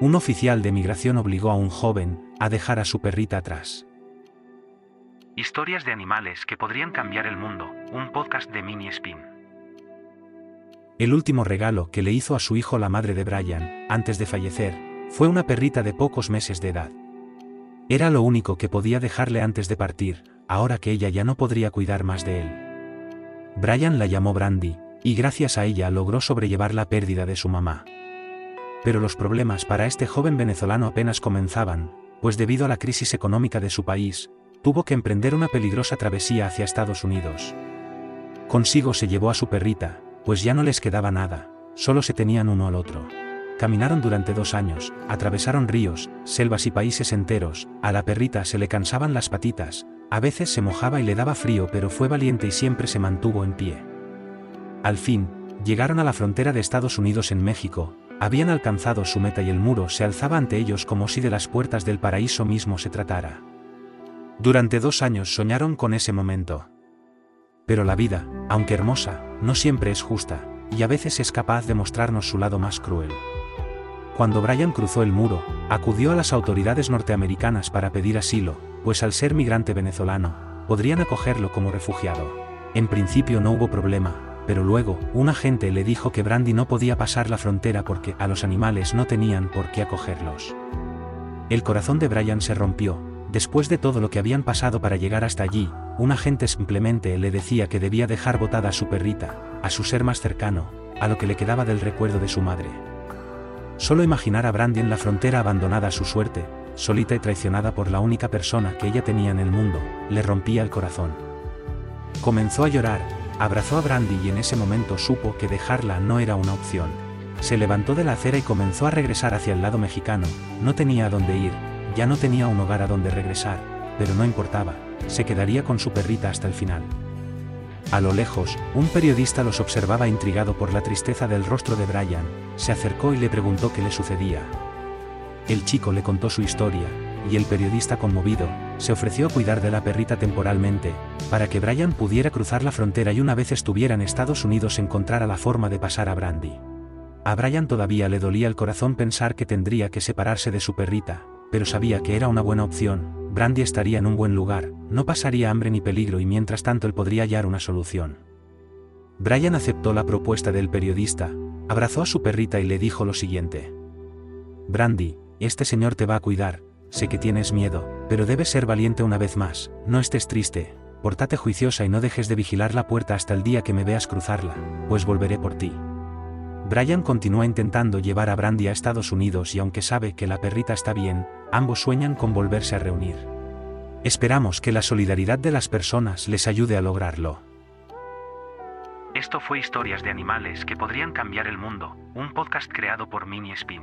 un oficial de migración obligó a un joven a dejar a su perrita atrás. Historias de animales que podrían cambiar el mundo, un podcast de Mini Spin. El último regalo que le hizo a su hijo la madre de Brian, antes de fallecer, fue una perrita de pocos meses de edad. Era lo único que podía dejarle antes de partir, ahora que ella ya no podría cuidar más de él. Brian la llamó Brandy, y gracias a ella logró sobrellevar la pérdida de su mamá. Pero los problemas para este joven venezolano apenas comenzaban, pues debido a la crisis económica de su país, tuvo que emprender una peligrosa travesía hacia Estados Unidos. Consigo se llevó a su perrita, pues ya no les quedaba nada, solo se tenían uno al otro. Caminaron durante dos años, atravesaron ríos, selvas y países enteros, a la perrita se le cansaban las patitas, a veces se mojaba y le daba frío pero fue valiente y siempre se mantuvo en pie. Al fin, llegaron a la frontera de Estados Unidos en México, habían alcanzado su meta y el muro se alzaba ante ellos como si de las puertas del paraíso mismo se tratara. Durante dos años soñaron con ese momento. Pero la vida, aunque hermosa, no siempre es justa, y a veces es capaz de mostrarnos su lado más cruel. Cuando Brian cruzó el muro, acudió a las autoridades norteamericanas para pedir asilo, pues al ser migrante venezolano, podrían acogerlo como refugiado. En principio no hubo problema, pero luego, un agente le dijo que Brandy no podía pasar la frontera porque a los animales no tenían por qué acogerlos. El corazón de Brian se rompió, después de todo lo que habían pasado para llegar hasta allí, un agente simplemente le decía que debía dejar botada a su perrita, a su ser más cercano, a lo que le quedaba del recuerdo de su madre. Solo imaginar a Brandy en la frontera abandonada a su suerte, solita y traicionada por la única persona que ella tenía en el mundo, le rompía el corazón. Comenzó a llorar, Abrazó a Brandy y en ese momento supo que dejarla no era una opción. Se levantó de la acera y comenzó a regresar hacia el lado mexicano, no tenía a dónde ir, ya no tenía un hogar a donde regresar, pero no importaba, se quedaría con su perrita hasta el final. A lo lejos, un periodista los observaba intrigado por la tristeza del rostro de Brian, se acercó y le preguntó qué le sucedía. El chico le contó su historia, y el periodista conmovido, se ofreció a cuidar de la perrita temporalmente, para que Brian pudiera cruzar la frontera y una vez estuviera en Estados Unidos encontrara la forma de pasar a Brandy. A Brian todavía le dolía el corazón pensar que tendría que separarse de su perrita, pero sabía que era una buena opción, Brandy estaría en un buen lugar, no pasaría hambre ni peligro y mientras tanto él podría hallar una solución. Brian aceptó la propuesta del periodista, abrazó a su perrita y le dijo lo siguiente. Brandy, este señor te va a cuidar, sé que tienes miedo, pero debes ser valiente una vez más, no estés triste, portate juiciosa y no dejes de vigilar la puerta hasta el día que me veas cruzarla, pues volveré por ti. Brian continúa intentando llevar a Brandy a Estados Unidos y aunque sabe que la perrita está bien, ambos sueñan con volverse a reunir. Esperamos que la solidaridad de las personas les ayude a lograrlo. Esto fue Historias de Animales que podrían cambiar el mundo, un podcast creado por Mini Spin.